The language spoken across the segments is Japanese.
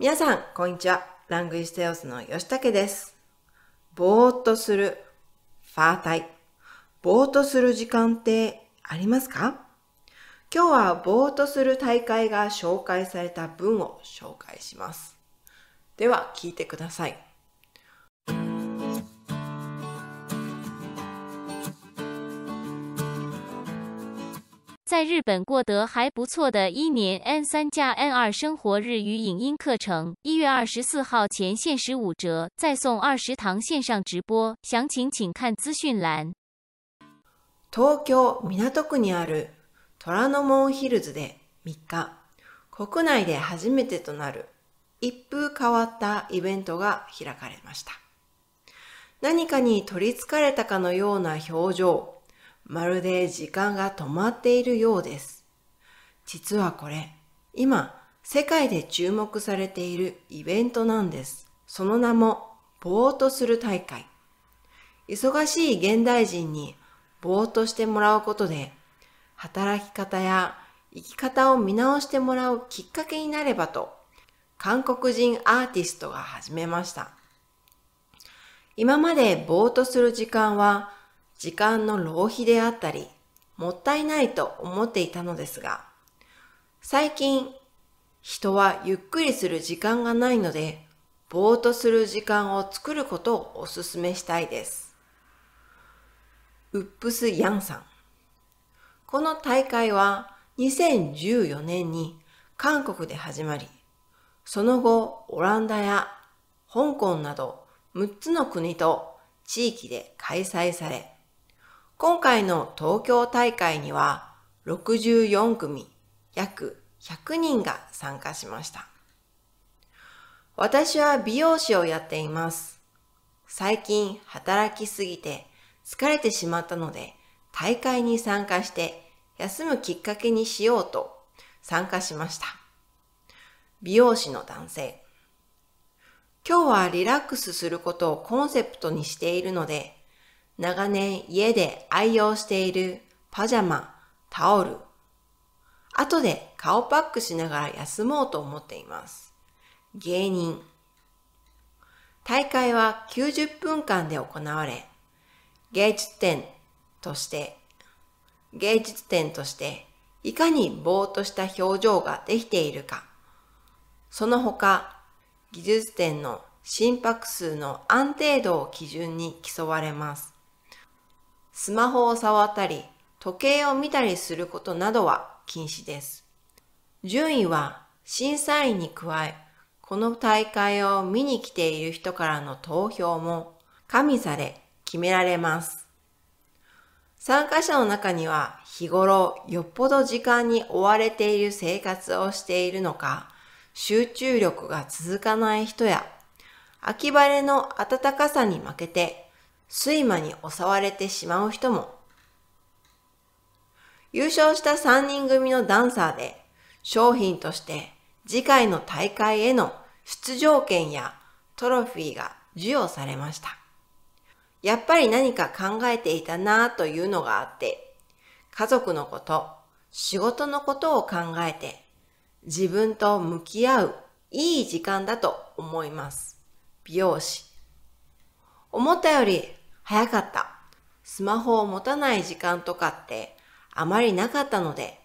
皆さん、こんにちは。ラングイステオスの吉武です。ぼーっとする、ファータイ。ぼーっとする時間ってありますか？今日はぼーっとする大会が紹介された文を紹介します。では、聞いてください。在日本过得还不错的一年 N 三加 N 二生活日语影音课程，一月二十四号前限时五折，再送二十堂线上直播。详情请看资讯栏。东京港区にあるトラノモンヒルズで3日、国内で初めてとなる一風変わったイベントが開かれました。何かに取りつかれたかのような表情。まるで時間が止まっているようです。実はこれ、今、世界で注目されているイベントなんです。その名も、ぼーっとする大会。忙しい現代人にぼーっとしてもらうことで、働き方や生き方を見直してもらうきっかけになればと、韓国人アーティストが始めました。今までぼーっとする時間は時間の浪費であったり、もったいないと思っていたのですが、最近、人はゆっくりする時間がないので、ぼーっとする時間を作ることをお勧めしたいです。ウップス・ヤンさん。この大会は2014年に韓国で始まり、その後オランダや香港など6つの国と地域で開催され、今回の東京大会には64組約100人が参加しました。私は美容師をやっています。最近働きすぎて疲れてしまったので大会に参加して休むきっかけにしようと参加しました。美容師の男性。今日はリラックスすることをコンセプトにしているので長年家で愛用しているパジャマ、タオル、後で顔パックしながら休もうと思っています。芸人。大会は90分間で行われ、芸術点として、芸術点としていかにぼーっとした表情ができているか、その他、技術点の心拍数の安定度を基準に競われます。スマホを触ったり、時計を見たりすることなどは禁止です。順位は審査員に加え、この大会を見に来ている人からの投票も加味され決められます。参加者の中には日頃よっぽど時間に追われている生活をしているのか、集中力が続かない人や、秋晴れの暖かさに負けて睡魔に襲われてしまう人も、優勝した3人組のダンサーで商品として次回の大会への出場権やトロフィーが授与されました。やっぱり何か考えていたなぁというのがあって、家族のこと、仕事のことを考えて、自分と向き合ういい時間だと思います。美容師。思ったより早かった。スマホを持たない時間とかってあまりなかったので、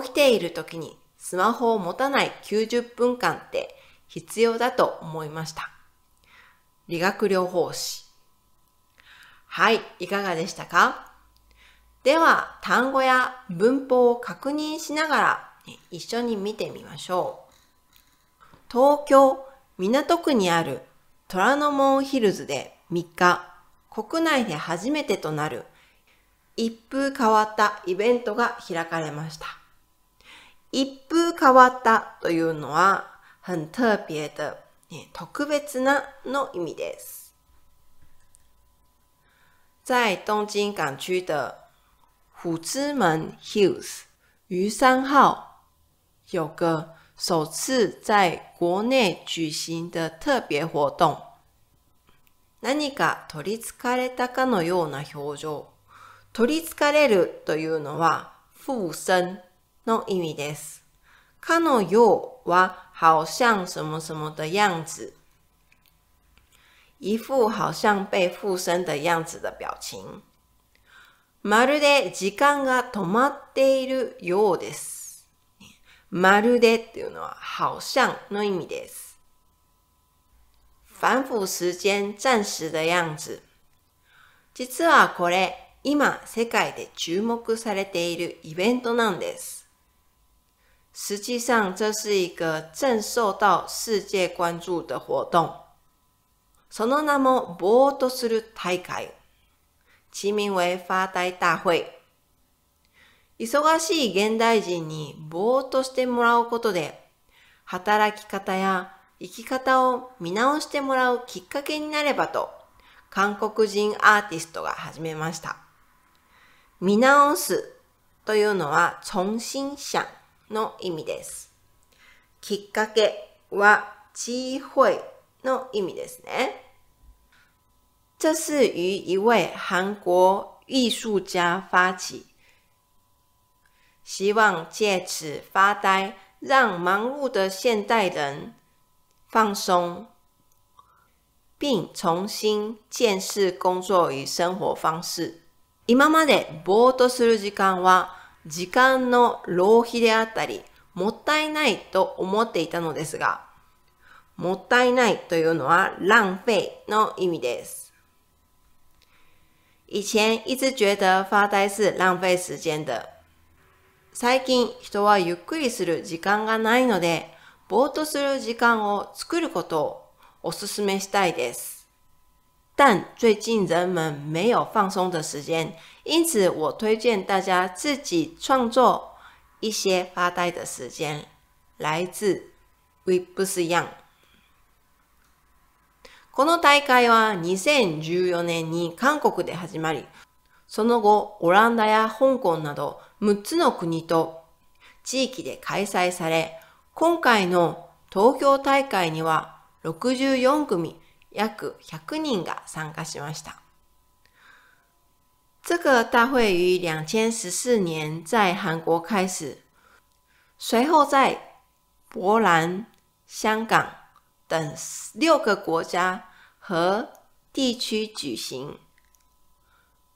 起きている時にスマホを持たない90分間って必要だと思いました。理学療法士。はい、いかがでしたか？では、単語や文法を確認しながら、一緒に見てみましょう。東京港区にある虎ノ門ヒルズで3日、国内で初めてとなる一風変わったイベントが開かれました。一風変わったというのは、很特別的、特別なの意味です。在东京港区的虎之门 Hills 于三号有个首次在国内举行的特别活动。何か取り憑かれたかのような表情。取り憑かれるというのは、附身の意味です。かのようは好像什么什么的样子，一副好像被附身的样子的表情。まるで時間が止まっているようです。まるでっていうのは好像の意味です。反复时間暂時的样子。実はこれ、今世界で注目されているイベントなんです。实际上，这是一个正受到世界关注的活动。その名もボートする大会。其名为发呆大会。忙しい現代人にぼーっとしてもらうことで、働き方や生き方を見直してもらうきっかけになればと、韓国人アーティストが始めました。見直すというのは、重新想の意味です。きっかけは、機会の意味ですね。这是于一位韩国艺术家发起，希望借此发呆，让忙碌的现代人放松，并重新见识工作与生活方式。今までぼーっとする時間は時間の浪費であったり、もったいないと思っていたのですが、もったいないというのは浪費の意味です。以前一直觉得发呆是浪费時間的。最近人はゆっくりする時間がないので、ぼーっとする時間を作ることをお勧めしたいです。但最近人们没有放松的时间，因此我推荐大家自己创作一些发呆的时间。来自 Webs この大会は2014年に韓国で始まり、その後、オランダや香港など6つの国と地域で開催され、今回の東京大会には六十四組約百人が参加しました。这个大会于两千十四年在韩国开始，随后在波兰、香港等六个国家和地区举行。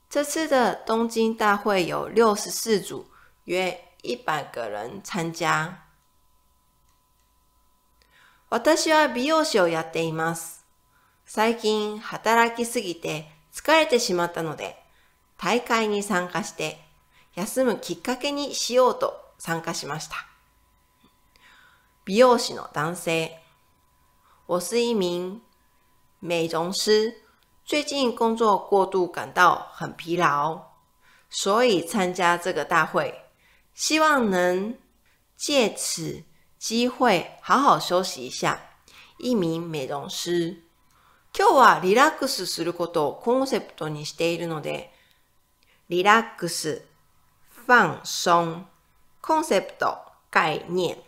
这次的东京大会有六十四组约一百个人参加。私は美容師をやっています。最近働きすぎて疲れてしまったので、大会に参加して休むきっかけにしようと参加しました。美容師の男性。我是一名美容师最近工作过度，感到很疲劳，所以参加这个大会，希望能借此机会好好休息一下。一名美容師。今日はリラックスすることをコンセプトにしているので、リラックス、放松、コンセプト、概念。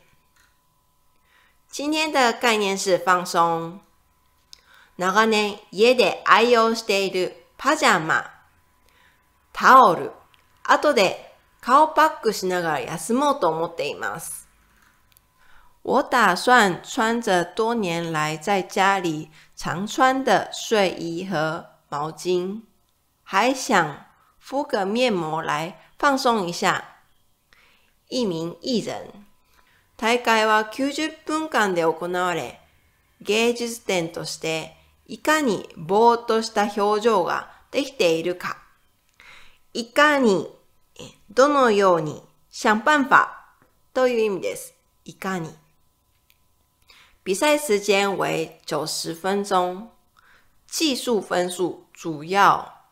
今天的概念是放松。長年家で愛用しているパジャマ、タオル、後で顔パックしながら休もうと思っています。我打算穿着多年来在家里常穿的睡衣和毛巾，还想敷个面膜来放松一下。一名艺人。大会は90分間で行われ、芸術点としていかにぼーっとした表情ができているか、いかに、どのように、想办法という意味です。いかに。比赛时间为九十分钟，技术分数主要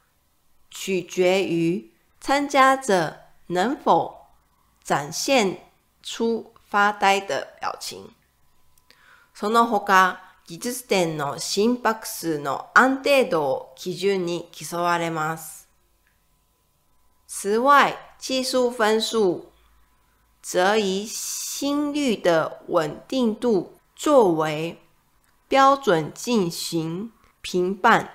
取决于参加者能否展现出发呆的表情。そのほか、技術点の心拍数の安定度を基準に競われます。此外、技术分数则以心率的稳定度。作为标准进行评判。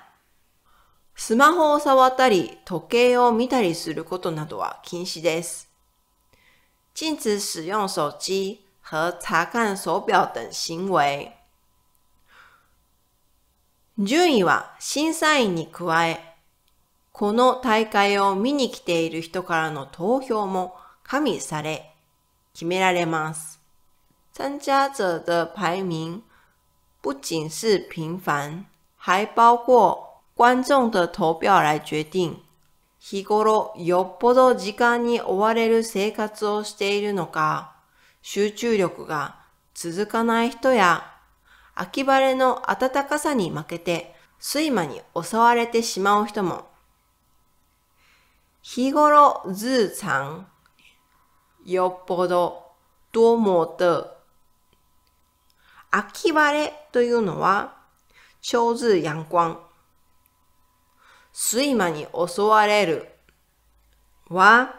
スマホを触ったり、時計を見たりすることなどは禁止です。禁止使用手机和查看手表等行为。順位は審査員に加え、この大会を見に来ている人からの投票も加味され、決められます。参加者的排名不仅是平凡，还包括观众的投票来决定。日頃よっぽど時間に追われる生活をしているのか、集中力が続かない人や、秋晴れの暖かさに負けて睡魔に襲われてしまう人も日頃日常よっぽど多么的秋晴れというのは超日陽光睡魔に襲われるは、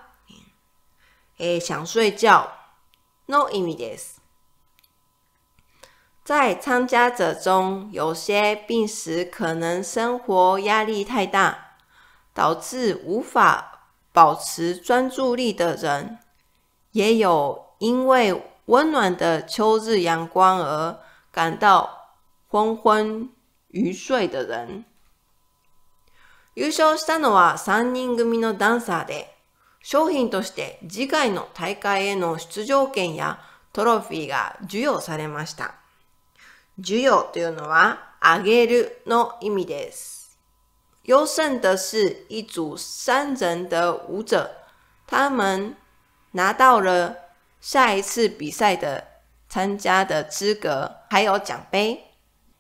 えー、想睡觉の意味です。在参加者中，有些病时可能生活压力太大，导致无法保持专注力的人，也有因为温暖的秋日阳光而感到昏昏欲睡的人。優勝したのは3人組のダンサーで、商品として次回の大会への出場権やトロフィーが授与されました。授与というのは、あげるの意味です。优胜的是一组三人的舞者，他们拿到了下一次比赛的参加的资格，还有奖杯。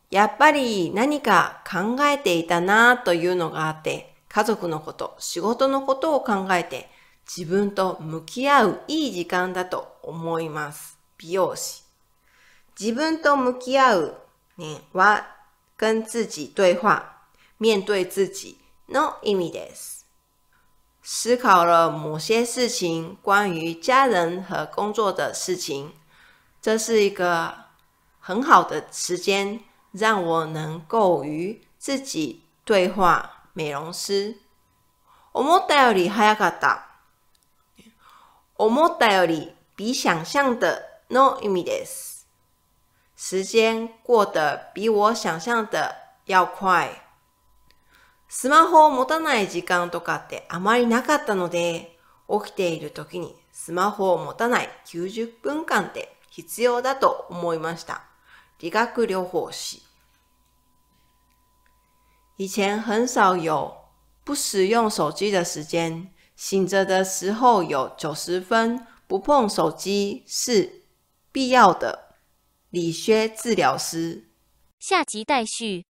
やっぱり何か考えていたなというのがあって、家族のこと、仕事のことを考えて、自分と向き合ういい時間だと思います。美容師。自分と向き合う、ね、は跟自己对话。面对自己の意味です。思考了某些事情，关于家人和工作的事情。这是一个很好的时间，让我能够与自己对话。美容师，思ったより早かった。思ったより比想象的の意味です。时间过得比我想象的要快。スマホを持たない時間とかってあまりなかったので、起きている時にスマホを持たない90分間って必要だと思いました。理学療法士。以前很少有不使用手机的时间，醒着的时候有九十分不碰手机是必要的。理学治疗师。下集待续。